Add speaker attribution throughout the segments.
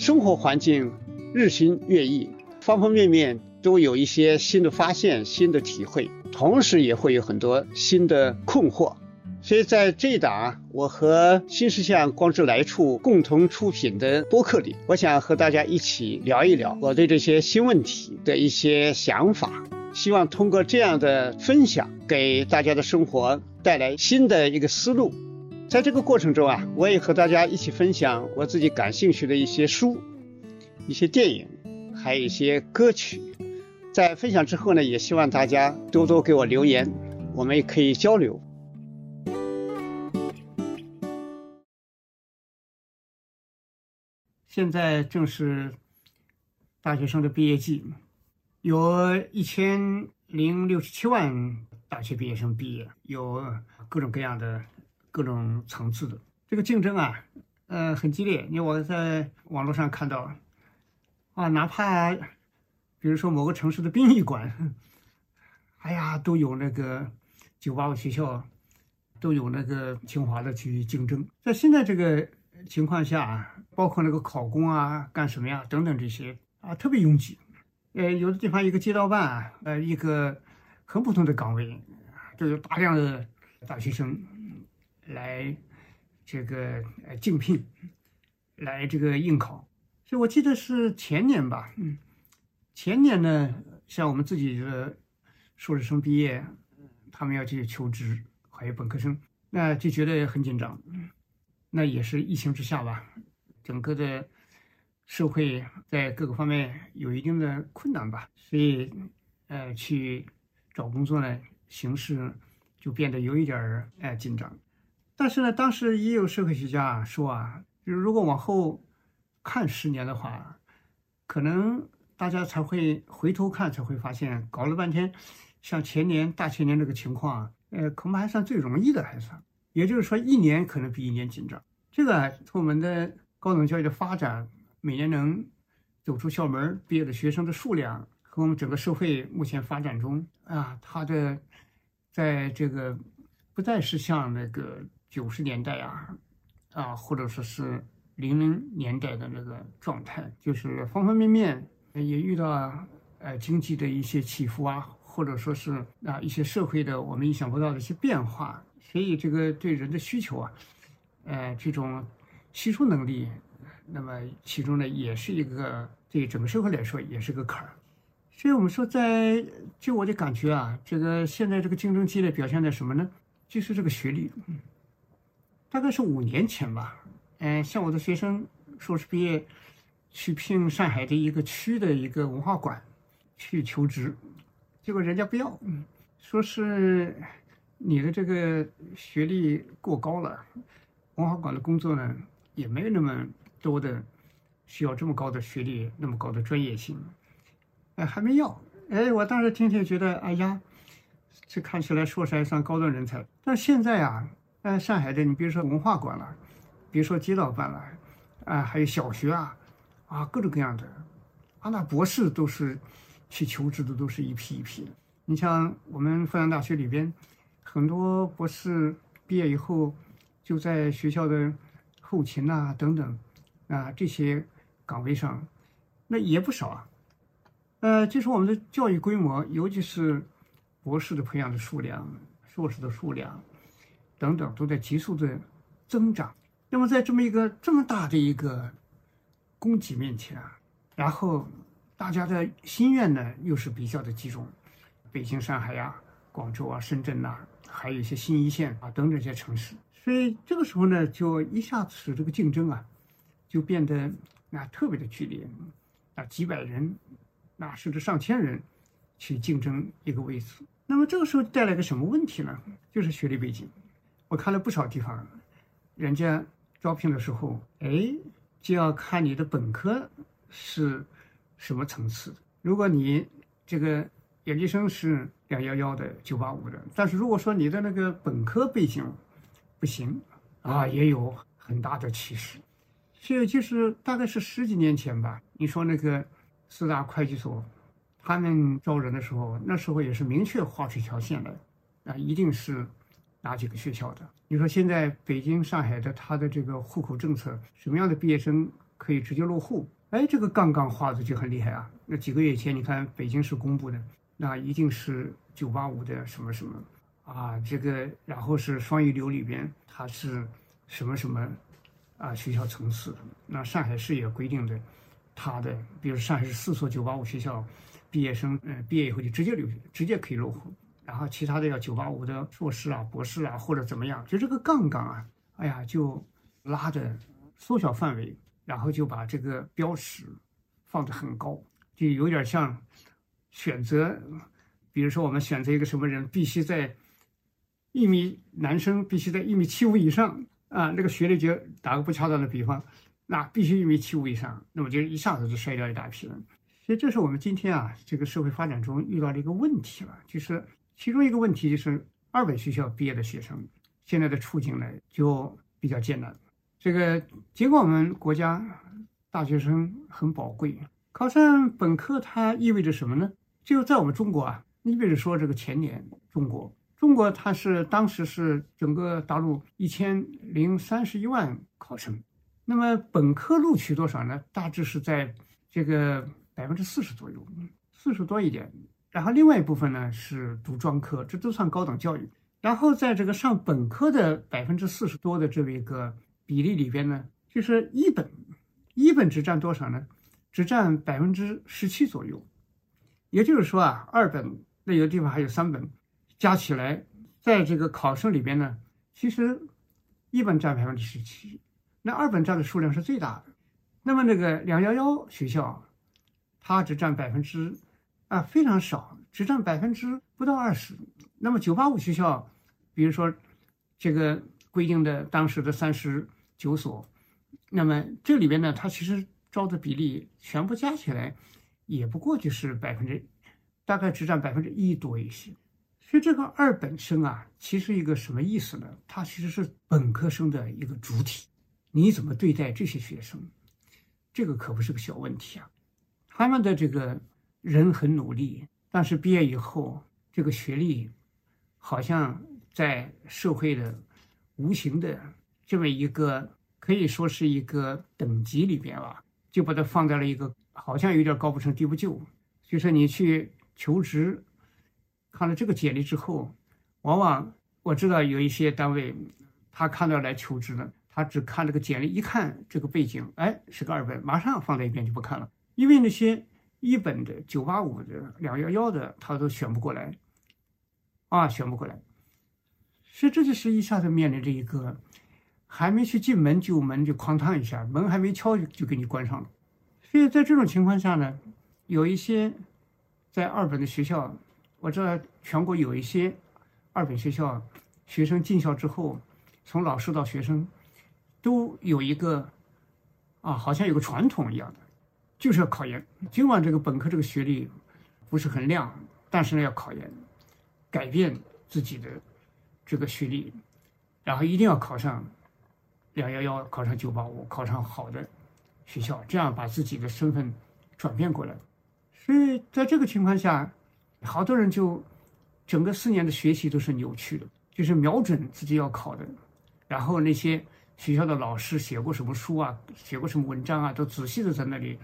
Speaker 1: 生活环境日新月异，方方面面都有一些新的发现、新的体会，同时也会有很多新的困惑。所以在这一档我和新世相光之来处共同出品的播客里，我想和大家一起聊一聊我对这些新问题的一些想法，希望通过这样的分享，给大家的生活带来新的一个思路。在这个过程中啊，我也和大家一起分享我自己感兴趣的一些书、一些电影，还有一些歌曲。在分享之后呢，也希望大家多多给我留言，我们也可以交流。现在正是大学生的毕业季，有一千零六十七万大学毕业生毕业，有各种各样的、各种层次的这个竞争啊，呃，很激烈。因为我在网络上看到，啊，哪怕比如说某个城市的殡仪馆，哎呀，都有那个九八五学校，都有那个清华的去竞争。在现在这个。情况下，包括那个考公啊、干什么呀等等这些啊，特别拥挤。呃，有的地方一个街道办，呃，一个很普通的岗位，就有大量的大学生来这个呃竞聘，来这个应考。所以我记得是前年吧，嗯，前年呢，像我们自己的硕士生毕业，他们要去求职，还有本科生，那就觉得很紧张。那也是疫情之下吧，整个的社会在各个方面有一定的困难吧，所以，呃，去找工作呢，形势就变得有一点儿哎紧张。但是呢，当时也有社会学家说啊，如果往后看十年的话，可能大家才会回头看，才会发现搞了半天，像前年、大前年这个情况，呃，恐怕还算最容易的，还算。也就是说，一年可能比一年紧张。这个从我们的高等教育的发展，每年能走出校门毕业的学生的数量，和我们整个社会目前发展中啊，它的在这个不再是像那个九十年代啊啊，或者说是零零年代的那个状态，就是方方面面也遇到呃经济的一些起伏啊，或者说是啊一些社会的我们意想不到的一些变化。所以，这个对人的需求啊，呃，这种吸收能力，那么其中呢，也是一个对整个社会来说也是个坎儿。所以我们说，在就我的感觉啊，这个现在这个竞争激烈表现在什么呢？就是这个学历。大概是五年前吧，嗯，像我的学生硕士毕业去聘上海的一个区的一个文化馆去求职，结果人家不要，说是。你的这个学历过高了，文化馆的工作呢也没有那么多的需要这么高的学历，那么高的专业性，哎，还没要，哎，我当时听听觉得，哎呀，这看起来硕士还算高端人才。但现在啊，哎，上海的你比如说文化馆了，比如说街道办了，啊，还有小学啊，啊，各种各样的，啊，那博士都是去求职的，都是一批一批的。你像我们复旦大学里边。很多博士毕业以后，就在学校的后勤呐等等啊这些岗位上，那也不少啊。呃，就是我们的教育规模，尤其是博士的培养的数量、硕士的数量等等，都在急速的增长。那么在这么一个这么大的一个供给面前啊，然后大家的心愿呢又是比较的集中，北京、上海呀、广州啊、深圳呐。还有一些新一线啊等等这些城市，所以这个时候呢，就一下子使这个竞争啊，就变得啊特别的剧烈，啊几百人，啊甚至上千人去竞争一个位置。那么这个时候带来个什么问题呢？就是学历背景。我看了不少地方，人家招聘的时候，哎，就要看你的本科是什么层次。如果你这个研究生是两幺幺的、九八五的，但是如果说你的那个本科背景不行啊，也有很大的歧视。所以就是大概是十几年前吧，你说那个四大会计所，他们招人的时候，那时候也是明确划出一条线来，啊，一定是哪几个学校的。你说现在北京、上海的他的这个户口政策，什么样的毕业生可以直接落户？哎，这个杠杠画的就很厉害啊。那几个月前，你看北京市公布的，那一定是九八五的什么什么啊，这个然后是双一流里边，它是什么什么。啊，学校层次，那上海市也规定的，他的，比如上海市四所九八五学校，毕业生，嗯，毕业以后就直接留，直接可以落户，然后其他的要九八五的硕士啊、博士啊或者怎么样，就这个杠杠啊，哎呀，就拉的缩小范围，然后就把这个标识放得很高，就有点像选择，比如说我们选择一个什么人，必须在一米，男生必须在一米七五以上。啊，那个学历就打个不恰当的比方，那必须一米七五以上，那么就一下子就筛掉一大批人。所以这是我们今天啊这个社会发展中遇到的一个问题了，就是其中一个问题就是二本学校毕业的学生现在的处境呢就比较艰难。这个尽管我们国家大学生很宝贵，考上本科它意味着什么呢？就在我们中国啊，你比如说这个前年中国。中国它是当时是整个大陆一千零三十一万考生，那么本科录取多少呢？大致是在这个百分之四十左右，四十多一点。然后另外一部分呢是读专科，这都算高等教育。然后在这个上本科的百分之四十多的这么一个比例里边呢，就是一本，一本只占多少呢？只占百分之十七左右。也就是说啊，二本那有的地方还有三本。加起来，在这个考生里边呢，其实一本占百分之十七，那二本占的数量是最大的。那么那个两幺幺学校，它只占百分之啊非常少，只占百分之不到二十。那么九八五学校，比如说这个规定的当时的三十九所，那么这里边呢，它其实招的比例全部加起来，也不过就是百分之，大概只占百分之一多一些。所以这个二本生啊，其实一个什么意思呢？它其实是本科生的一个主体。你怎么对待这些学生？这个可不是个小问题啊。他们的这个人很努力，但是毕业以后，这个学历好像在社会的无形的这么一个可以说是一个等级里边吧，就把它放在了一个好像有点高不成低不就。就是你去求职。看了这个简历之后，往往我知道有一些单位，他看到来求职的，他只看这个简历，一看这个背景，哎，是个二本，马上放在一边就不看了。因为那些一本的、九八五的、两幺幺的，他都选不过来，啊，选不过来。所以这就是一下子面临着一个，还没去进门就门就哐当一下，门还没敲就给你关上了。所以在这种情况下呢，有一些在二本的学校。我知道全国有一些二本学校，学生进校之后，从老师到学生，都有一个啊，好像有个传统一样的，就是要考研。尽管这个本科这个学历不是很亮，但是呢要考研，改变自己的这个学历，然后一定要考上两幺幺，考上九八五，考上好的学校，这样把自己的身份转变过来。所以在这个情况下。好多人就整个四年的学习都是扭曲的，就是瞄准自己要考的，然后那些学校的老师写过什么书啊，写过什么文章啊，都仔细的在那里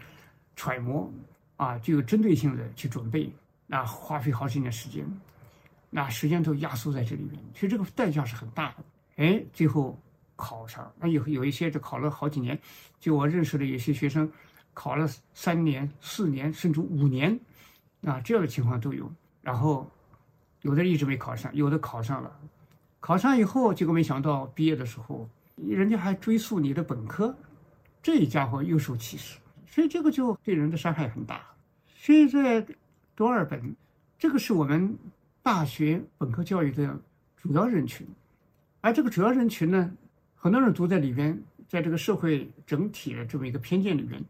Speaker 1: 揣摩啊，就有针对性的去准备，那花费好几年时间，那时间都压缩在这里面，其实这个代价是很大的。哎，最后考上，那有有一些就考了好几年，就我认识的有些学生考了三年、四年甚至五年。啊，这样的情况都有，然后有的一直没考上，有的考上了，考上以后，结果没想到毕业的时候，人家还追溯你的本科，这家伙又受歧视，所以这个就对人的伤害很大。所以在读二本，这个是我们大学本科教育的主要人群，而这个主要人群呢，很多人读在里边，在这个社会整体的这么一个偏见里面，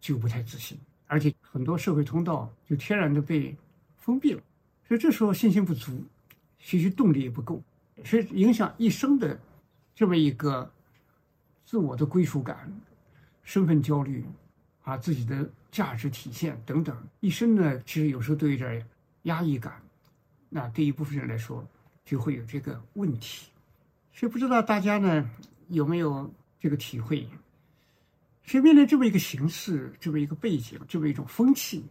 Speaker 1: 就不太自信，而且很多社会通道就天然的被封闭了，所以这时候信心不足，学习动力也不够，所以影响一生的这么一个自我的归属感、身份焦虑啊、自己的价值体现等等，一生呢，其实有时候都有点压抑感。那对一部分人来说，就会有这个问题。所以不知道大家呢有没有这个体会？所以面对这么一个形势、这么一个背景、这么一种风气，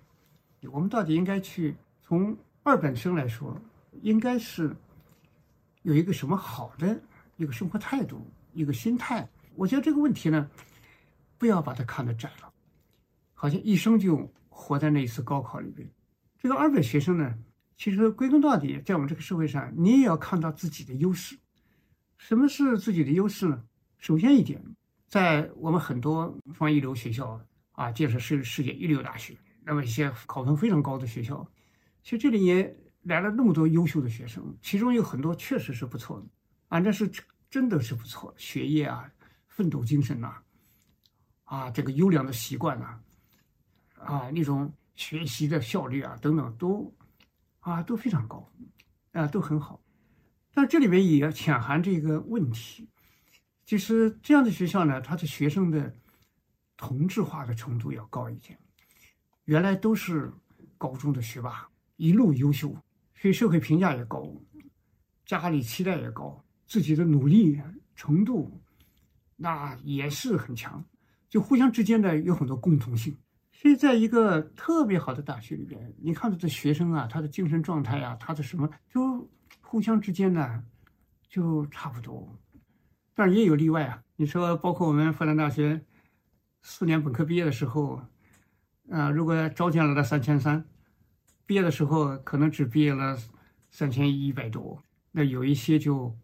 Speaker 1: 我们到底应该去从二本生来说，应该是有一个什么好的一个生活态度、一个心态？我觉得这个问题呢，不要把它看得窄了，好像一生就活在那一次高考里边。这个二本学生呢？其实归根到底，在我们这个社会上，你也要看到自己的优势。什么是自己的优势呢？首先一点，在我们很多双一流学校啊，建设世世界一流大学，那么一些考分非常高的学校，其实这里也来了那么多优秀的学生，其中有很多确实是不错的啊，那是真的是不错，学业啊、奋斗精神呐，啊，啊这个优良的习惯呐，啊，那种学习的效率啊等等都。啊，都非常高，啊，都很好，但这里面也潜含着一个问题，就是这样的学校呢，它的学生的同质化的程度要高一点。原来都是高中的学霸，一路优秀，所以社会评价也高，家里期待也高，自己的努力程度那也是很强，就互相之间呢有很多共同性。所以，在一个特别好的大学里边，你看他的学生啊，他的精神状态啊，他的什么，就互相之间呢，就差不多。但是也有例外啊。你说，包括我们复旦大学四年本科毕业的时候，啊，如果招进来了三千三，毕业的时候可能只毕业了三千一百多，那有一些就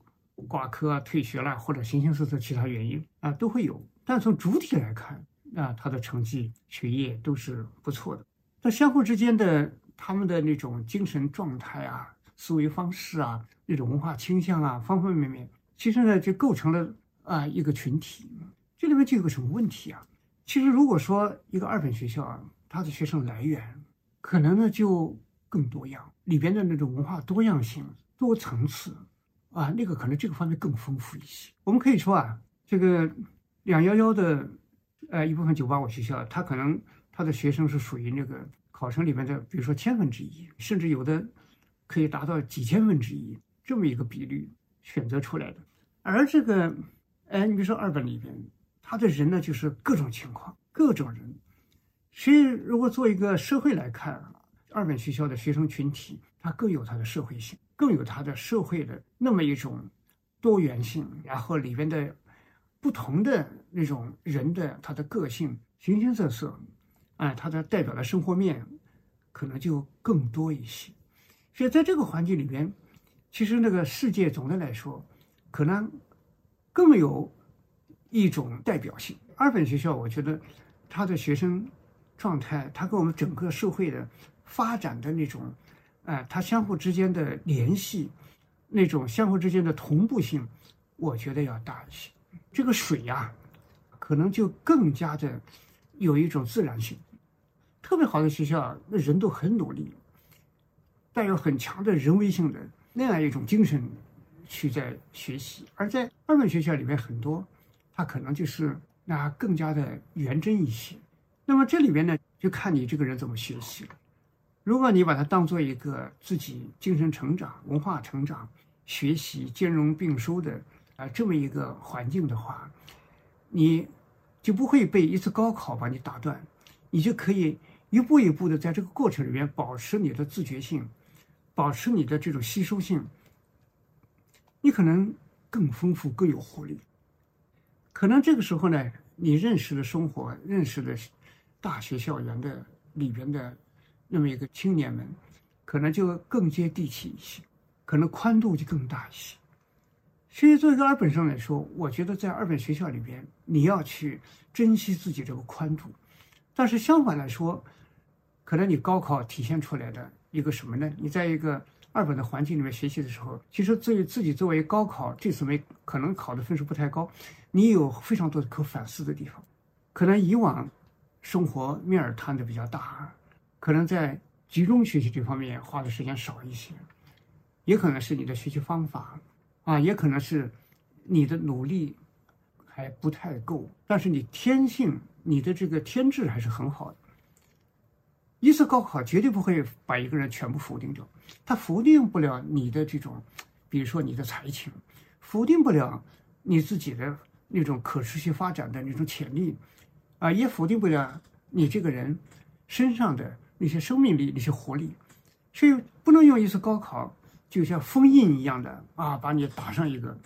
Speaker 1: 挂科啊、退学了，或者形形色色其他原因啊，都会有。但从主体来看，啊，他的成绩、学业都是不错的。那相互之间的他们的那种精神状态啊、思维方式啊、那种文化倾向啊，方方面面，其实呢就构成了啊一个群体。这里面就有个什么问题啊？其实如果说一个二本学校啊，它的学生来源可能呢就更多样，里边的那种文化多样性、多层次啊，那个可能这个方面更丰富一些。我们可以说啊，这个两幺幺的。呃，一部分九八五学校，他可能他的学生是属于那个考生里面的，比如说千分之一，甚至有的可以达到几千分之一这么一个比率选择出来的。而这个，哎，你比如说二本里边，他的人呢就是各种情况，各种人。所以，如果做一个社会来看，二本学校的学生群体，它更有它的社会性，更有它的社会的那么一种多元性，然后里边的。不同的那种人的他的个性形形色色，哎，他的代表的生活面可能就更多一些。所以在这个环境里边，其实那个世界总的来说，可能更有一种代表性。二本学校，我觉得他的学生状态，他跟我们整个社会的发展的那种，哎，他相互之间的联系，那种相互之间的同步性，我觉得要大一些。这个水呀，可能就更加的有一种自然性。特别好的学校，那人都很努力，带有很强的人为性的那样一种精神去在学习。而在二本学校里面，很多他可能就是那更加的原真一些。那么这里边呢，就看你这个人怎么学习了。如果你把它当做一个自己精神成长、文化成长、学习兼容并收的。啊，这么一个环境的话，你就不会被一次高考把你打断，你就可以一步一步的在这个过程里面保持你的自觉性，保持你的这种吸收性，你可能更丰富、更有活力。可能这个时候呢，你认识的生活、认识的大学校园的里边的那么一个青年们，可能就更接地气一些，可能宽度就更大一些。其实，作为一个二本生来说，我觉得在二本学校里边，你要去珍惜自己这个宽度。但是相反来说，可能你高考体现出来的一个什么呢？你在一个二本的环境里面学习的时候，其实作为自己作为高考这次没可能考的分数不太高，你有非常多的可反思的地方。可能以往生活面儿摊的比较大，可能在集中学习这方面花的时间少一些，也可能是你的学习方法啊，也可能是你的努力还不太够。但是你天性，你的这个天质还是很好的。一次高考绝对不会把一个人全部否定掉，他否定不了你的这种，比如说你的才情，否定不了你自己的那种可持续发展的那种潜力，啊，也否定不了你这个人身上的那些生命力、那些活力，所以不能用一次高考就像封印一样的啊，把你打上一个，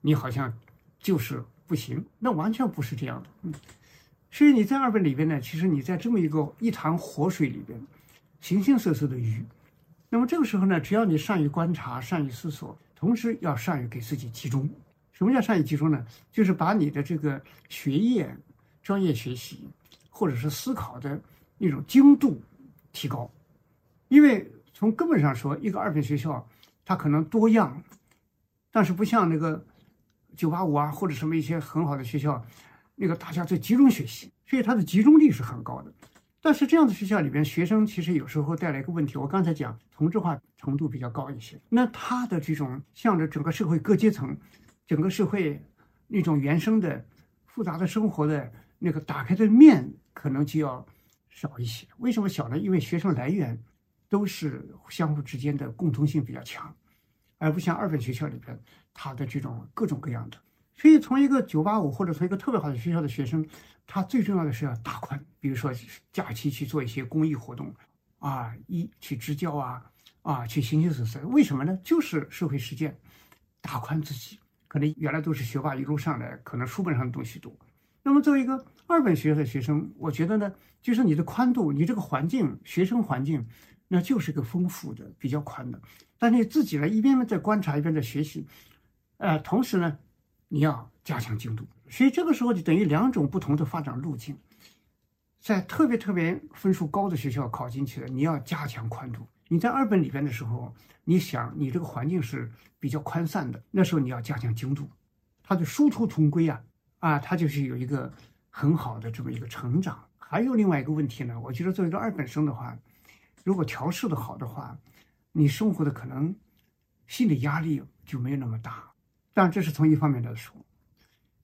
Speaker 1: 你好像就是不行，那完全不是这样的，嗯。所以你在二本里边呢，其实你在这么一个一潭活水里边，形形色色的鱼。那么这个时候呢，只要你善于观察、善于思索，同时要善于给自己集中。什么叫善于集中呢？就是把你的这个学业、专业学习，或者是思考的那种精度提高。因为从根本上说，一个二本学校它可能多样，但是不像那个九八五啊，或者什么一些很好的学校。那个大家在集中学习，所以它的集中力是很高的。但是这样的学校里边，学生其实有时候带来一个问题。我刚才讲同质化程度比较高一些，那他的这种向着整个社会各阶层、整个社会那种原生的复杂的生活的那个打开的面，可能就要少一些。为什么小呢？因为学生来源都是相互之间的共通性比较强，而不像二本学校里边，它的这种各种各样的。所以，从一个九八五或者从一个特别好的学校的学生，他最重要的是要打宽。比如说，假期去做一些公益活动，啊，一去支教啊，啊，去形形色色。为什么呢？就是社会实践，打宽自己。可能原来都是学霸一路上来，可能书本上的东西多。那么，作为一个二本学校的学生，我觉得呢，就是你的宽度，你这个环境，学生环境，那就是个丰富的、比较宽的。但你自己呢，一边在观察，一边在学习，呃，同时呢。你要加强精度，所以这个时候就等于两种不同的发展路径。在特别特别分数高的学校考进去的，你要加强宽度；你在二本里边的时候，你想你这个环境是比较宽散的，那时候你要加强精度。它的殊途同归啊，啊，它就是有一个很好的这么一个成长。还有另外一个问题呢，我觉得作为一个二本生的话，如果调试的好的话，你生活的可能心理压力就没有那么大。但这是从一方面来说，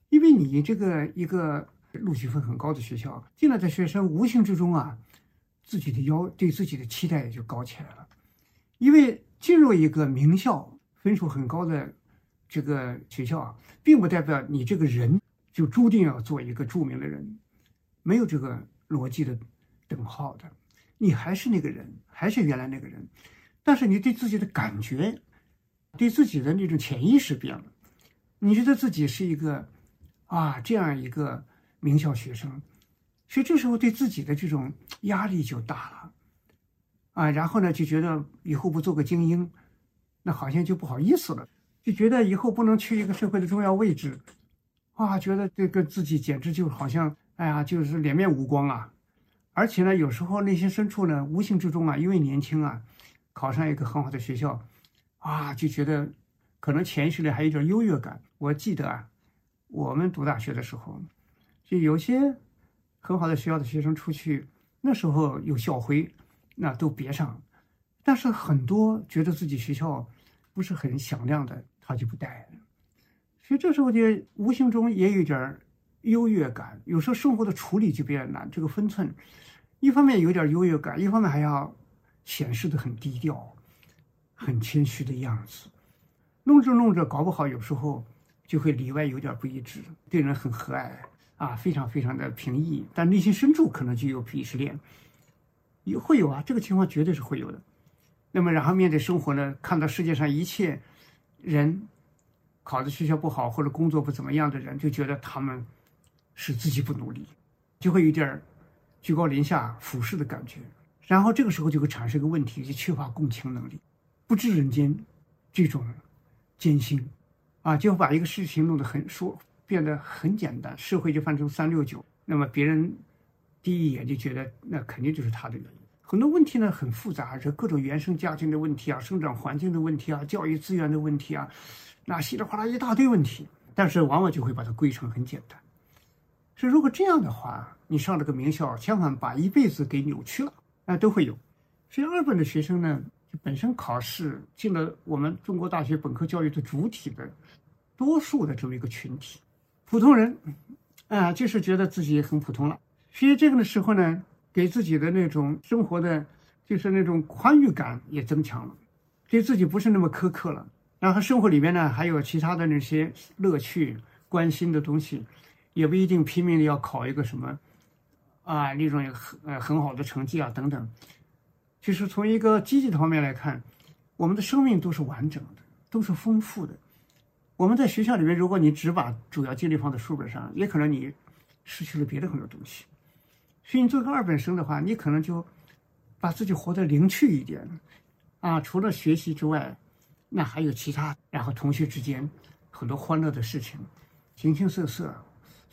Speaker 1: 因为你这个一个录取分很高的学校进来的学生，无形之中啊，自己的要对自己的期待也就高起来了。因为进入一个名校分数很高的这个学校啊，并不代表你这个人就注定要做一个著名的人，没有这个逻辑的等号的。你还是那个人，还是原来那个人，但是你对自己的感觉，对自己的那种潜意识变了。你觉得自己是一个，啊，这样一个名校学生，所以这时候对自己的这种压力就大了，啊，然后呢就觉得以后不做个精英，那好像就不好意思了，就觉得以后不能去一个社会的重要位置，啊，觉得这个自己简直就好像，哎呀，就是脸面无光啊，而且呢，有时候内心深处呢，无形之中啊，因为年轻啊，考上一个很好的学校，啊，就觉得。可能潜意识里还有点优越感。我记得啊，我们读大学的时候，就有些很好的学校的学生出去，那时候有校徽，那都别上。但是很多觉得自己学校不是很响亮的，他就不带。所以这时候就无形中也有点优越感。有时候生活的处理就比较难，这个分寸，一方面有点优越感，一方面还要显示的很低调、很谦虚的样子。弄着弄着，搞不好有时候就会里外有点不一致，对人很和蔼啊，非常非常的平易，但内心深处可能就有鄙视链，也会有啊，这个情况绝对是会有的。那么然后面对生活呢，看到世界上一切人考的学校不好或者工作不怎么样的人，就觉得他们是自己不努力，就会有点居高临下俯视的感觉。然后这个时候就会产生一个问题，就缺乏共情能力，不知人间这种。艰辛，啊，就把一个事情弄得很说变得很简单，社会就翻成三六九，那么别人第一眼就觉得那肯定就是他的原因。很多问题呢很复杂，这各种原生家庭的问题啊，生长环境的问题啊，教育资源的问题啊，那稀里哗啦一大堆问题，但是往往就会把它归成很简单。所以如果这样的话，你上了个名校，千万把一辈子给扭曲了，啊，都会有。所以二本的学生呢，就本身考试进了我们中国大学本科教育的主体的多数的这么一个群体，普通人，啊，就是觉得自己很普通了。学这个的时候呢。给自己的那种生活的，就是那种宽裕感也增强了，对自己不是那么苛刻了。然后生活里面呢，还有其他的那些乐趣、关心的东西，也不一定拼命的要考一个什么，啊，那种很呃很好的成绩啊等等。就是从一个积极的方面来看，我们的生命都是完整的，都是丰富的。我们在学校里面，如果你只把主要精力放在书本上，也可能你失去了别的很多东西。所以你做个二本生的话，你可能就把自己活得灵趣一点，啊，除了学习之外，那还有其他，然后同学之间很多欢乐的事情，形形色色，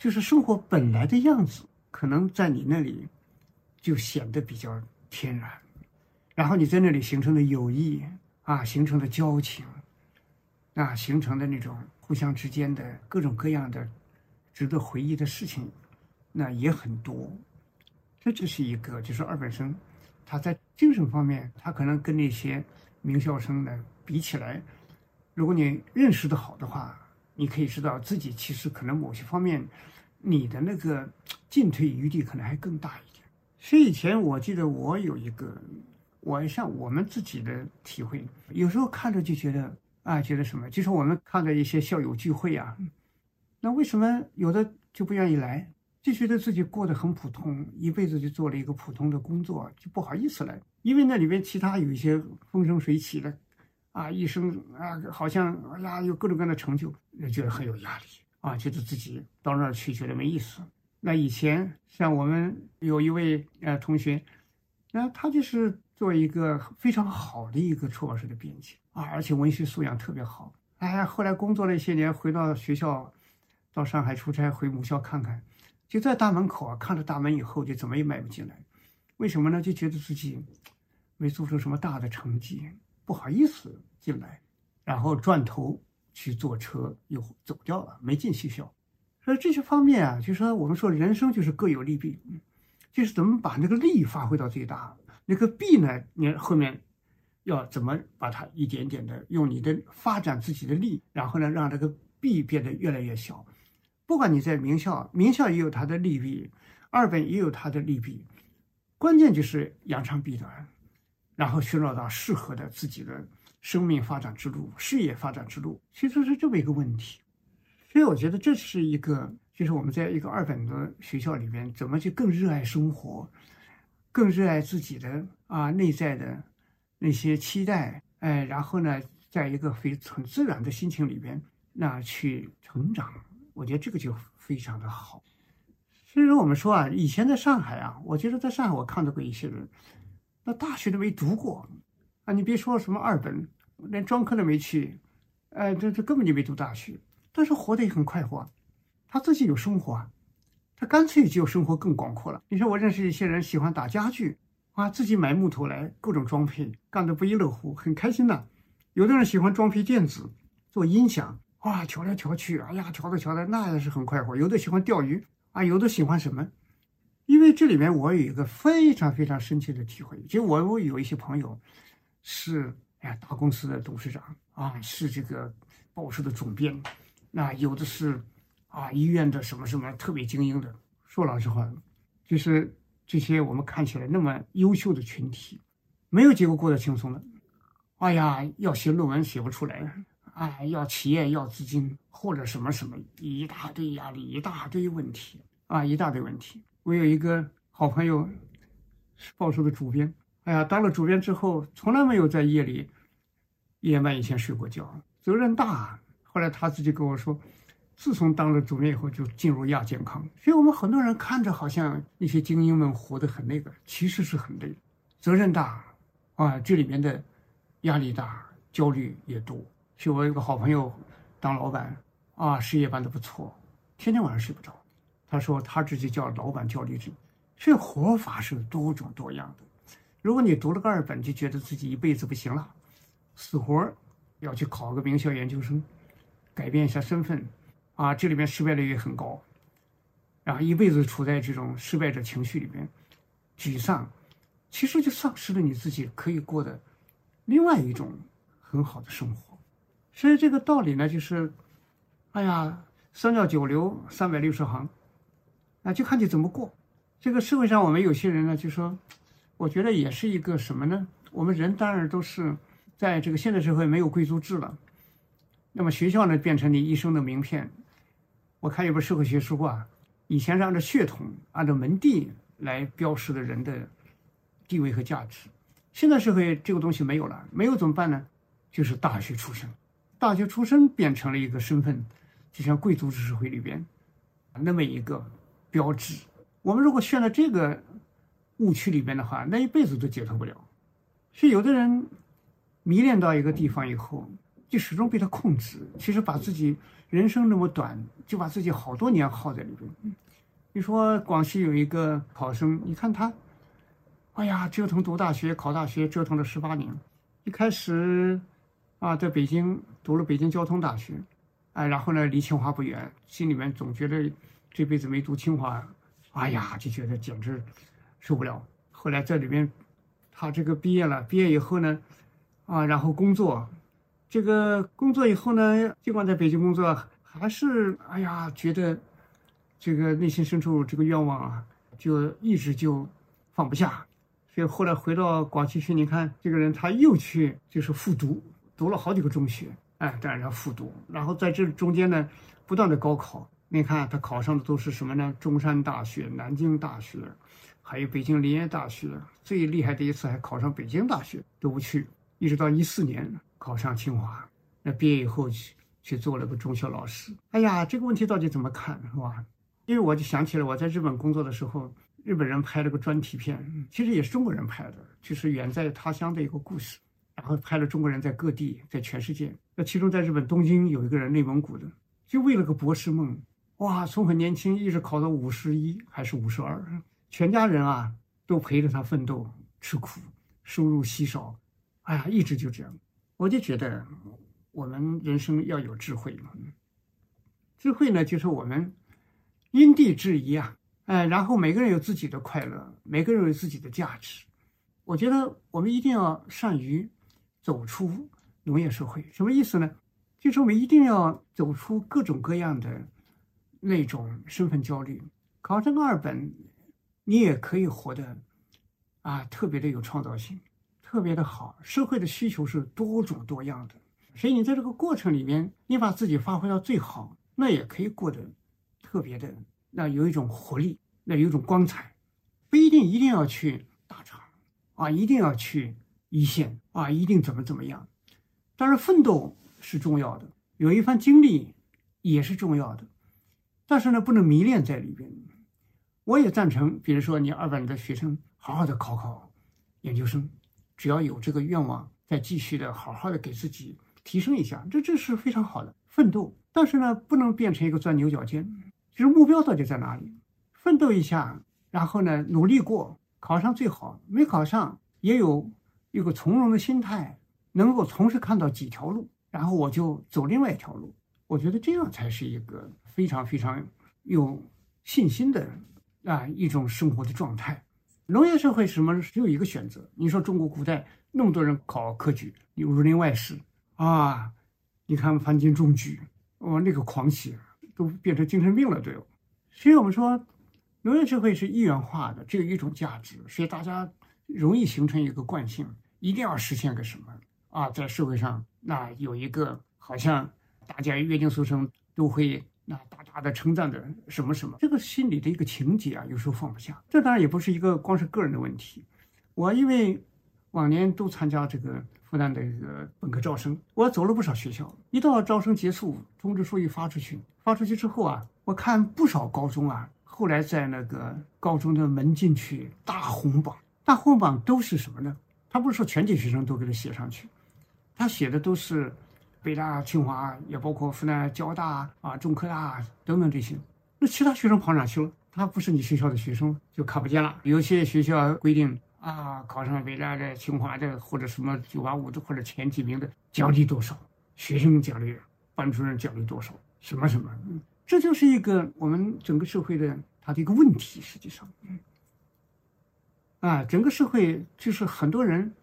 Speaker 1: 就是生活本来的样子，可能在你那里就显得比较天然，然后你在那里形成的友谊啊，形成的交情，啊，形成的那种互相之间的各种各样的值得回忆的事情，那也很多。这就是一个，就是二本生，他在精神方面，他可能跟那些名校生呢比起来，如果你认识的好的话，你可以知道自己其实可能某些方面，你的那个进退余地可能还更大一点。所以以前我记得我有一个，我像我们自己的体会，有时候看着就觉得啊，觉得什么，就是我们看着一些校友聚会啊，那为什么有的就不愿意来？就觉得自己过得很普通，一辈子就做了一个普通的工作，就不好意思来，因为那里边其他有一些风生水起的，啊，一生啊，好像哎呀有各种各样的成就，也觉得很有压力啊，觉得自己到那儿去觉得没意思。那以前像我们有一位呃同学，那他就是做一个非常好的一个出版社的编辑啊，而且文学素养特别好。哎，后来工作了一些年，回到学校，到上海出差，回母校看看。就在大门口啊，看着大门以后，就怎么也迈不进来。为什么呢？就觉得自己没做出什么大的成绩，不好意思进来，然后转头去坐车又走掉了，没进学校。所以这些方面啊，就说我们说人生就是各有利弊，就是怎么把那个利发挥到最大，那个弊呢，你后面要怎么把它一点点的用你的发展自己的利，然后呢，让这个弊变得越来越小。不管你在名校，名校也有它的利弊，二本也有它的利弊，关键就是扬长避短，然后寻找到适合的自己的生命发展之路、事业发展之路，其实是这么一个问题。所以我觉得这是一个，就是我们在一个二本的学校里边，怎么去更热爱生活，更热爱自己的啊内在的那些期待，哎，然后呢，在一个非很自然的心情里边，那去成长。我觉得这个就非常的好。所以说，我们说啊，以前在上海啊，我觉得在上海我看到过一些人，那大学都没读过啊，你别说什么二本，连专科都没去，哎，这这根本就没读大学，但是活得也很快活，他自己有生活，他干脆就生活更广阔了。你说我认识一些人喜欢打家具啊，自己买木头来各种装配，干得不亦乐乎，很开心的。有的人喜欢装配电子，做音响。哇，调来调去，哎呀，调着调着，那也是很快活。有的喜欢钓鱼啊，有的喜欢什么？因为这里面我有一个非常非常深切的体会，就我我有一些朋友是哎呀大公司的董事长啊，是这个报社的总编，那有的是啊医院的什么什么特别精英的。说老实话，就是这些我们看起来那么优秀的群体，没有几个过得轻松的。哎呀，要写论文写不出来。哎，要企业要资金或者什么什么，一大堆压力，一大堆问题啊，一大堆问题。我有一个好朋友，是报社的主编。哎呀，当了主编之后，从来没有在夜里夜半以前睡过觉，责任大。后来他自己跟我说，自从当了主编以后，就进入亚健康。所以我们很多人看着好像那些精英们活得很那个，其实是很累，责任大啊，这里面的压力大，焦虑也多。所以我有个好朋友，当老板啊，事业办得不错，天天晚上睡不着。他说他自己叫老板焦虑症，所以活法是多种多样的，如果你读了个二本，就觉得自己一辈子不行了，死活要去考个名校研究生，改变一下身份，啊，这里面失败率也很高，然后一辈子处在这种失败者情绪里面，沮丧，其实就丧失了你自己可以过的另外一种很好的生活。所以这个道理呢，就是，哎呀，三教九流，三百六十行，啊，就看你怎么过。这个社会上，我们有些人呢，就说。我觉得也是一个什么呢？我们人当然都是在这个现代社会没有贵族制了，那么学校呢变成你一生的名片。我看有本社会学书啊，以前是按照血统、按照门第来标识的人的地位和价值，现在社会这个东西没有了，没有怎么办呢？就是大学出身，大学出身变成了一个身份，就像贵族制社会里边那么一个标志。我们如果选了这个。误区里边的话，那一辈子都解脱不了。是有的人迷恋到一个地方以后，就始终被他控制。其实把自己人生那么短，就把自己好多年耗在里边。你说广西有一个考生，你看他，哎呀，折腾读大学、考大学，折腾了十八年。一开始啊，在北京读了北京交通大学，哎，然后呢，离清华不远，心里面总觉得这辈子没读清华，哎呀，就觉得简直。受不了，后来在里面，他这个毕业了，毕业以后呢，啊，然后工作，这个工作以后呢，尽管在北京工作，还是哎呀，觉得这个内心深处这个愿望啊，就一直就放不下，所以后来回到广西去，你看这个人他又去就是复读，读了好几个中学，哎，当然要复读，然后在这中间呢，不断的高考，你看他考上的都是什么呢？中山大学、南京大学。还有北京林业大学最厉害的一次，还考上北京大学都不去，一直到一四年考上清华，那毕业以后去去做了个中学老师。哎呀，这个问题到底怎么看，是吧？因为我就想起了我在日本工作的时候，日本人拍了个专题片，其实也是中国人拍的，就是远在他乡的一个故事，然后拍了中国人在各地，在全世界。那其中在日本东京有一个人，内蒙古的，就为了个博士梦，哇，从很年轻一直考到五十一还是五十二。全家人啊，都陪着他奋斗吃苦，收入稀少，哎呀，一直就这样。我就觉得，我们人生要有智慧嘛。智慧呢，就是我们因地制宜啊，哎，然后每个人有自己的快乐，每个人有自己的价值。我觉得我们一定要善于走出农业社会。什么意思呢？就是我们一定要走出各种各样的那种身份焦虑，考上个二本。你也可以活得，啊，特别的有创造性，特别的好。社会的需求是多种多样的，所以你在这个过程里面，你把自己发挥到最好，那也可以过得特别的，那有一种活力，那有一种光彩。不一定一定要去大厂，啊，一定要去一线，啊，一定怎么怎么样。但是，奋斗是重要的，有一番经历也是重要的，但是呢，不能迷恋在里边。我也赞成，比如说你二本的学生好好的考考研究生，只要有这个愿望，再继续的好好的给自己提升一下，这这是非常好的奋斗。但是呢，不能变成一个钻牛角尖，就是目标到底在哪里？奋斗一下，然后呢，努力过，考上最好，没考上也有一个从容的心态，能够同时看到几条路，然后我就走另外一条路。我觉得这样才是一个非常非常有信心的。啊，一种生活的状态。农业社会什么只有一个选择？你说中国古代那么多人考科举，有儒林外史啊，你看凡经中举，哇，那个狂喜都变成精神病了都有。所以我们说，农业社会是一元化的，只有一种价值，所以大家容易形成一个惯性，一定要实现个什么啊，在社会上那有一个好像大家约定俗成都会。那大大的称赞的什么什么，这个心里的一个情节啊，有时候放不下。这当然也不是一个光是个人的问题。我因为往年都参加这个复旦的这个本科招生，我走了不少学校。一到招生结束，通知书一发出去，发出去之后啊，我看不少高中啊，后来在那个高中的门进去大红榜，大红榜都是什么呢？他不是说全体学生都给他写上去，他写的都是。北大、清华也包括复旦、交大啊、中科大等等这些，那其他学生跑哪去了？他不是你学校的学生，就看不见了。有些学校规定啊，考上北大的、清华的，或者什么九八五的，或者前几名的奖励多少，学生奖励，班主任奖励多少，什么什么，这就是一个我们整个社会的它的一个问题。实际上，啊，整个社会就是很多人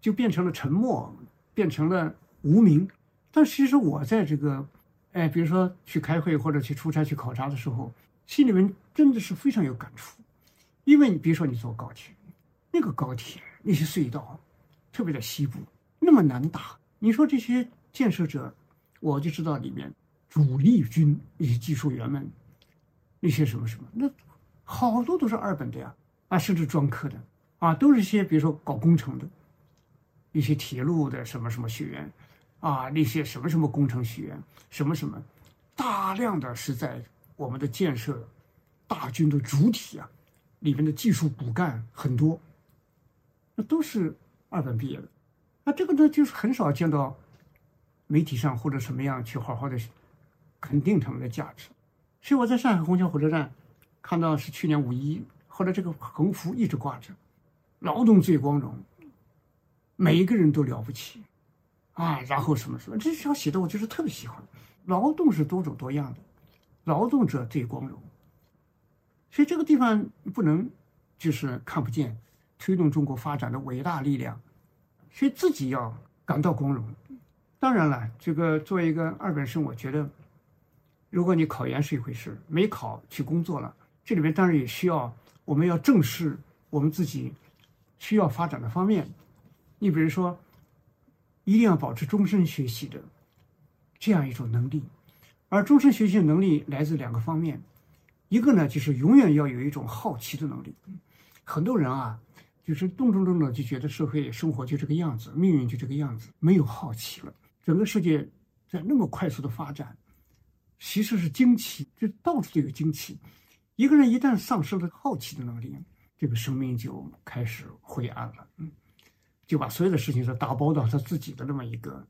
Speaker 1: 就变成了沉默，变成了无名。但其实我在这个，哎，比如说去开会或者去出差去考察的时候，心里面真的是非常有感触，因为你比如说你坐高铁，那个高铁那些隧道，特别在西部那么难打，你说这些建设者，我就知道里面主力军那些技术员们，那些什么什么，那好多都是二本的呀，啊，甚至专科的，啊，都是些比如说搞工程的，一些铁路的什么什么学员。啊，那些什么什么工程学院，什么什么，大量的是在我们的建设大军的主体啊，里面的技术骨干很多，那都是二本毕业的，那这个呢，就是很少见到媒体上或者什么样去好好的肯定他们的价值。所以我在上海虹桥火车站看到是去年五一，后来这个横幅一直挂着，劳动最光荣，每一个人都了不起。啊，然后什么什么，这条写的我就是特别喜欢。劳动是多种多样的，劳动者最光荣。所以这个地方不能就是看不见推动中国发展的伟大力量，所以自己要感到光荣。当然了，这个作为一个二本生，我觉得，如果你考研是一回事，没考去工作了，这里面当然也需要我们要正视我们自己需要发展的方面。你比如说。一定要保持终身学习的这样一种能力，而终身学习的能力来自两个方面，一个呢就是永远要有一种好奇的能力。很多人啊，就是动不动的就觉得社会生活就这个样子，命运就这个样子，没有好奇了。整个世界在那么快速的发展，其实是惊奇，就到处都有惊奇。一个人一旦丧失了好奇的能力，这个生命就开始灰暗了。嗯。就把所有的事情都打包到他自己的那么一个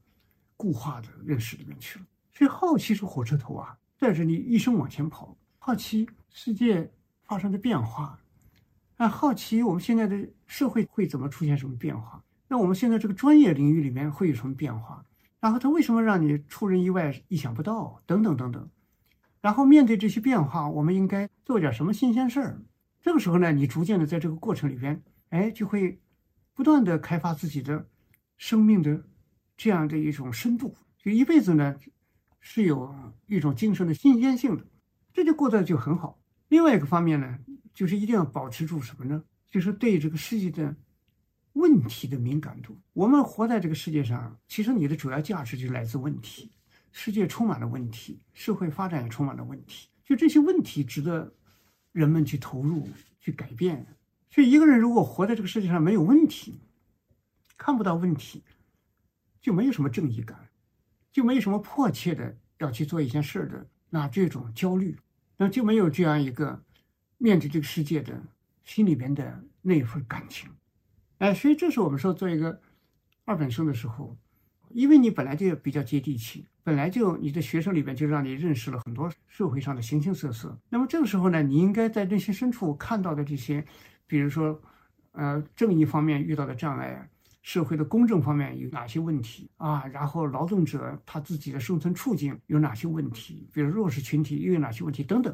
Speaker 1: 固化的认识里面去了。所以好奇是火车头啊，带着你一生往前跑。好奇世界发生的变化，啊，好奇我们现在的社会会怎么出现什么变化？那我们现在这个专业领域里面会有什么变化？然后它为什么让你出人意外、意想不到？等等等等。然后面对这些变化，我们应该做点什么新鲜事儿？这个时候呢，你逐渐的在这个过程里边，哎，就会。不断的开发自己的生命的这样的一种深度，就一辈子呢是有一种精神的新鲜性的，这就过得就很好。另外一个方面呢，就是一定要保持住什么呢？就是对这个世界的问题的敏感度。我们活在这个世界上，其实你的主要价值就来自问题。世界充满了问题，社会发展也充满了问题，就这些问题值得人们去投入、去改变。所以，一个人如果活在这个世界上没有问题，看不到问题，就没有什么正义感，就没有什么迫切的要去做一件事的那这种焦虑，那就没有这样一个面对这个世界的心里边的那一份感情。哎，所以这是我们说做一个二本生的时候，因为你本来就比较接地气，本来就你的学生里边就让你认识了很多社会上的形形色色。那么这个时候呢，你应该在内心深处看到的这些。比如说，呃，正义方面遇到的障碍，社会的公正方面有哪些问题啊？然后劳动者他自己的生存处境有哪些问题？比如弱势群体又有哪些问题等等，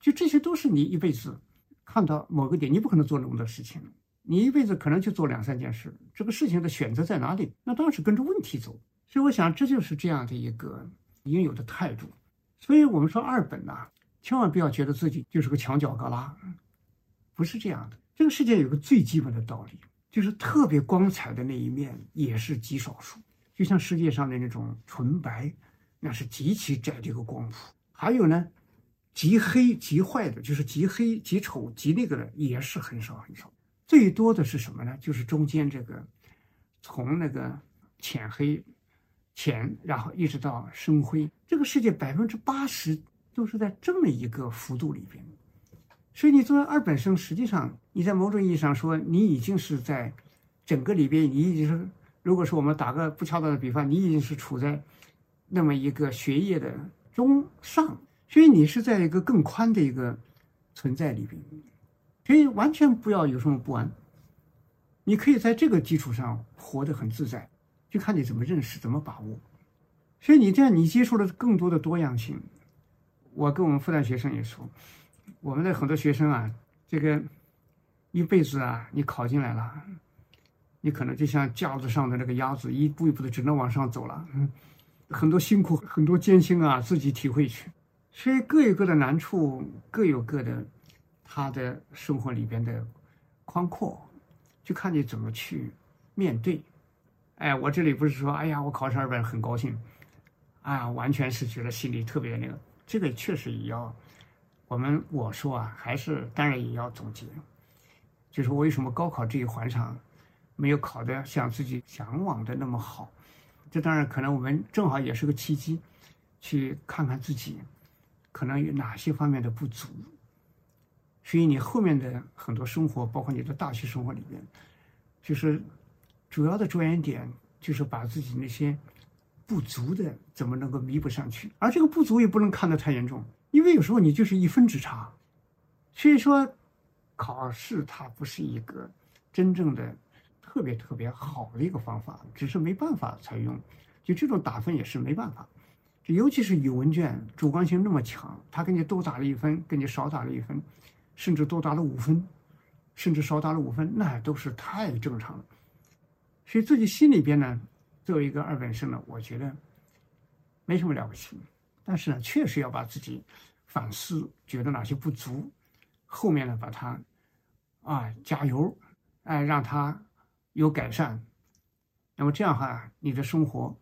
Speaker 1: 就这些都是你一辈子看到某个点，你不可能做那么多事情，你一辈子可能就做两三件事。这个事情的选择在哪里？那当然是跟着问题走。所以我想，这就是这样的一个应有的态度。所以我们说二本呐，千万不要觉得自己就是个墙角旮旯。不是这样的，这个世界有个最基本的道理，就是特别光彩的那一面也是极少数。就像世界上的那种纯白，那是极其窄的一个光谱。还有呢，极黑极坏的，就是极黑极丑极那个的，也是很少很少。最多的是什么呢？就是中间这个，从那个浅黑、浅，然后一直到深灰，这个世界百分之八十都是在这么一个幅度里边。所以你作为二本生，实际上你在某种意义上说，你已经是在整个里边，你已经是，如果说我们打个不恰当的比方，你已经是处在那么一个学业的中上，所以你是在一个更宽的一个存在里边，所以完全不要有什么不安。你可以在这个基础上活得很自在，就看你怎么认识，怎么把握。所以你这样，你接触了更多的多样性。我跟我们复旦学生也说，我们的很多学生啊，这个一辈子啊，你考进来了，你可能就像架子上的那个鸭子，一步一步的只能往上走了。嗯，很多辛苦，很多艰辛啊，自己体会去。所以各有各的难处，各有各的他的生活里边的宽阔，就看你怎么去面对。哎，我这里不是说，哎呀，我考上二本很高兴。啊，完全是觉得心里特别那个，这个确实也要我们我说啊，还是当然也要总结，就是为什么高考这一环上没有考得像自己向往的那么好？这当然可能我们正好也是个契机，去看看自己可能有哪些方面的不足。所以你后面的很多生活，包括你的大学生活里边，就是主要的着眼点就是把自己那些。不足的怎么能够弥补上去？而这个不足也不能看得太严重，因为有时候你就是一分之差。所以说，考试它不是一个真正的特别特别好的一个方法，只是没办法采用。就这种打分也是没办法，尤其是语文卷主观性那么强，他给你多打了一分，给你少打了一分，甚至多打了五分，甚至少打了五分，那都是太正常了。所以自己心里边呢。作为一个二本生呢，我觉得没什么了不起，但是呢，确实要把自己反思，觉得哪些不足，后面呢把它啊加油，哎让它有改善，那么这样哈，你的生活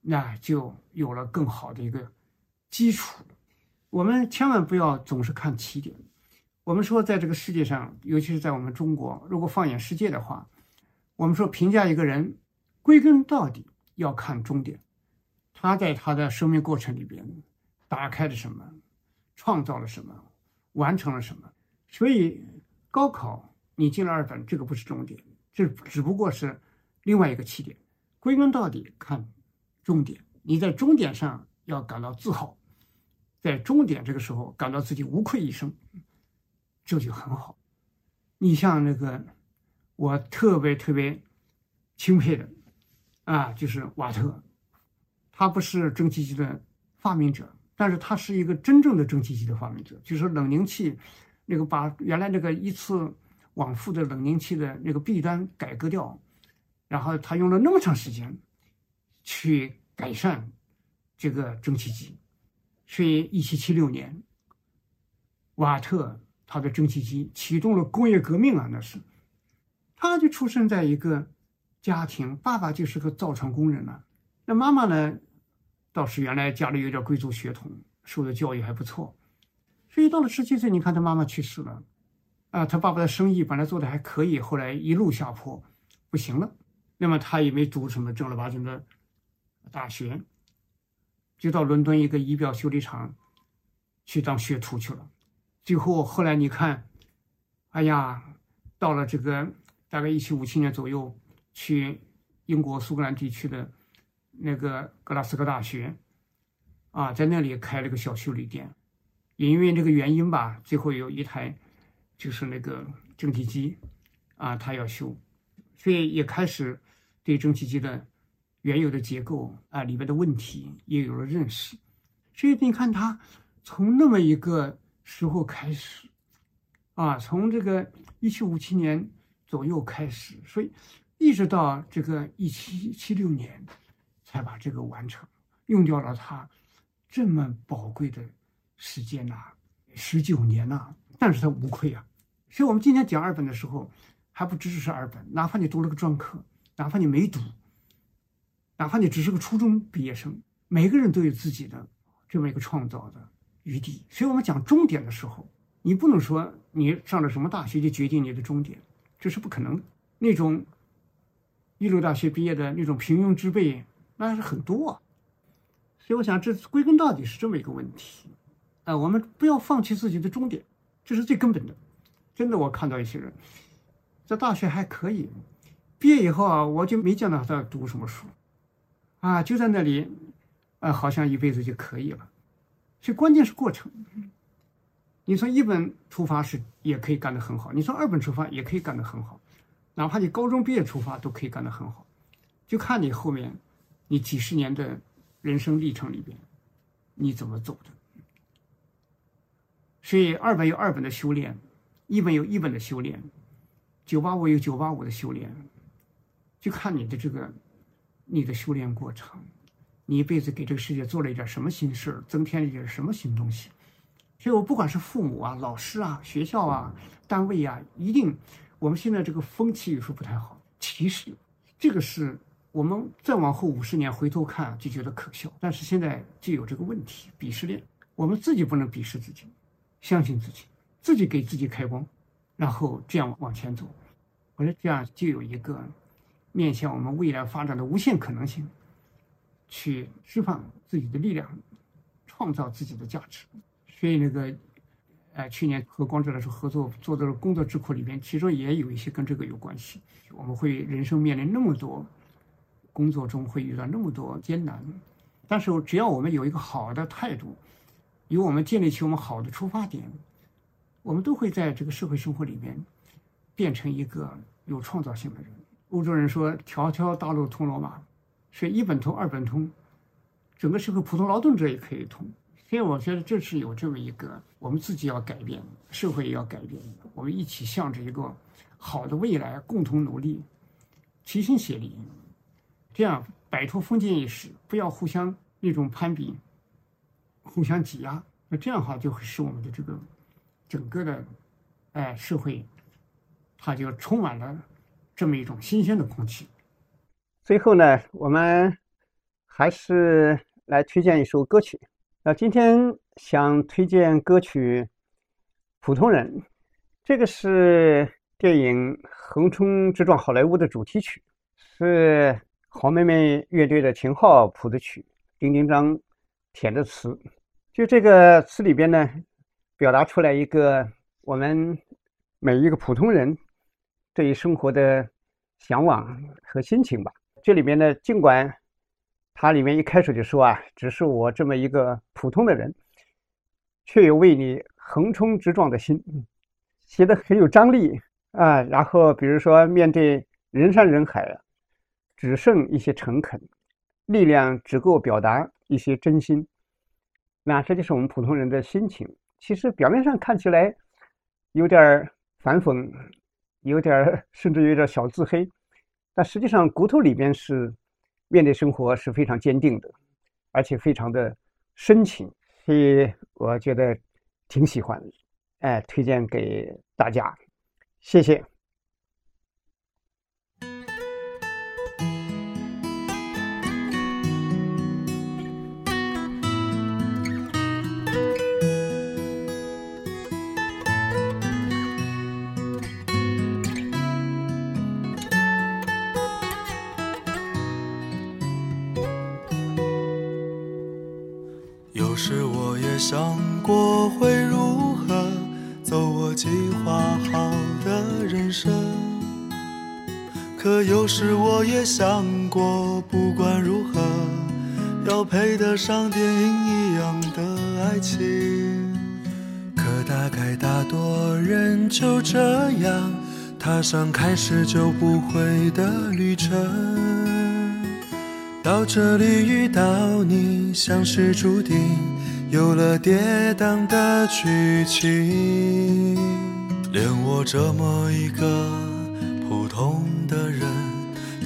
Speaker 1: 那就有了更好的一个基础。我们千万不要总是看起点。我们说，在这个世界上，尤其是在我们中国，如果放眼世界的话，我们说评价一个人。归根到底要看终点，他在他的生命过程里边打开了什么，创造了什么，完成了什么。所以高考你进了二本，这个不是终点，这只不过是另外一个起点。归根到底看终点，你在终点上要感到自豪，在终点这个时候感到自己无愧一生，这就很好。你像那个我特别特别钦佩的。啊，就是瓦特，他不是蒸汽机的发明者，但是他是一个真正的蒸汽机的发明者。就是冷凝器，那个把原来那个一次往复的冷凝器的那个弊端改革掉，然后他用了那么长时间去改善这个蒸汽机，所以一七七六年，瓦特他的蒸汽机启动了工业革命啊，那是，他就出生在一个。家庭，爸爸就是个造船工人了，那妈妈呢，倒是原来家里有点贵族血统，受的教育还不错，所以到了十七岁，你看他妈妈去世了，啊，他爸爸的生意本来做的还可以，后来一路下坡，不行了，那么他也没读什么正儿八经的大学，就到伦敦一个仪表修理厂去当学徒去了，最后后来你看，哎呀，到了这个大概一七五七年左右。去英国苏格兰地区的那个格拉斯哥大学，啊，在那里开了个小修理店，也因为这个原因吧，最后有一台就是那个蒸汽机，啊，他要修，所以也开始对蒸汽机的原有的结构啊里边的问题也有了认识，所以你看他从那么一个时候开始，啊，从这个一七五七年左右开始，所以。一直到这个一七七六年，才把这个完成，用掉了他这么宝贵的时间呐，十九年呐，但是他无愧啊。所以我们今天讲二本的时候，还不只是二本，哪怕你读了个专科，哪怕你没读，哪怕你只是个初中毕业生，每个人都有自己的这么一个创造的余地。所以我们讲终点的时候，你不能说你上了什么大学就决定你的终点，这是不可能。那种。一流大学毕业的那种平庸之辈，那是很多啊。所以我想，这归根到底是这么一个问题啊。我们不要放弃自己的终点，这是最根本的。真的，我看到一些人在大学还可以，毕业以后啊，我就没见到他读什么书啊，就在那里啊，好像一辈子就可以了。所以关键是过程。你从一本出发是也可以干得很好，你从二本出发也可以干得很好。哪怕你高中毕业出发都可以干得很好，就看你后面你几十年的人生历程里边你怎么走的。所以二本有二本的修炼，一本有一本的修炼，九八五有九八五的修炼，就看你的这个你的修炼过程，你一辈子给这个世界做了一点什么新事，增添了一点什么新东西。所以我不管是父母啊、老师啊、学校啊、单位啊，一定。我们现在这个风气有时候不太好，其实这个是我们再往后五十年回头看就觉得可笑，但是现在就有这个问题，鄙视链。我们自己不能鄙视自己，相信自己，自己给自己开光，然后这样往前走。我觉得这样就有一个面向我们未来发展的无限可能性，去释放自己的力量，创造自己的价值。所以那个。哎，去年和光哲老师合作做的工作智库里边，其中也有一些跟这个有关系。我们会人生面临那么多，工作中会遇到那么多艰难，但是只要我们有一个好的态度，由我们建立起我们好的出发点，我们都会在这个社会生活里面变成一个有创造性的人。欧洲人说“条条大路通罗马”，所以一本通、二本通，整个社会普通劳动者也可以通。所以我觉得这是有这么一个，我们自己要改变，社会也要改变，我们一起向着一个好的未来共同努力，齐心协力，这样摆脱封建意识，不要互相那种攀比，互相挤压，那这样的话就会使我们的这个整个的哎社会，它就充满了这么一种新鲜的空气。最后呢，我们还是来推荐一首歌曲。那今天想推荐歌曲《普通人》，这个是电影《横冲直撞好莱坞》的主题曲，是好妹妹乐队的秦昊谱的曲，丁丁章填的词。就这个词里边呢，表达出来一个我们每一个普通人对于生活的向往和心情吧。这里边呢，尽管。它里面一开始就说啊，只是我这么一个普通的人，却有为你横冲直撞的心，写的很有张力啊。然后比如说面对人山人海，只剩一些诚恳，力量只够表达一些真心。那这就是我们普通人的心情。其实表面上看起来有点反讽，有点甚至有点小自黑，但实际上骨头里边是。面对生活是非常坚定的，而且非常的深情，所以我觉得挺喜欢，哎，推荐给大家，谢谢。
Speaker 2: 时我也想过，不管如何，要配得上电影一样的爱情。可大概大多人就这样踏上开始就不回的旅程，到这里遇到你，像是注定。有了跌宕的剧情，连我这么一个普通的人，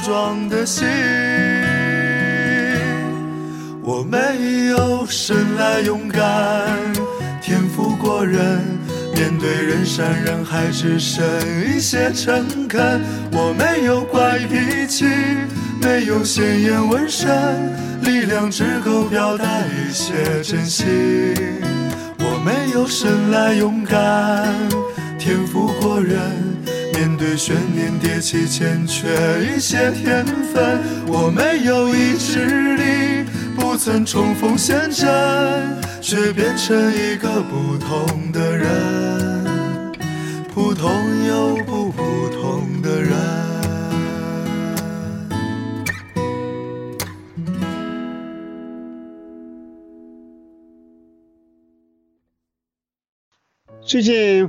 Speaker 2: 冲直撞的心。我没有生来勇敢，天赋过人，面对人山人海只剩一些诚恳。我没有怪脾气，没有鲜艳纹身，力量只够表达一些真心。我没有生来勇敢，天赋过人，面对悬念迭起欠缺一些天分。我没有意志力，不曾冲锋陷阵，却变成一个不同的人，普通又不普通的人。
Speaker 1: 最近，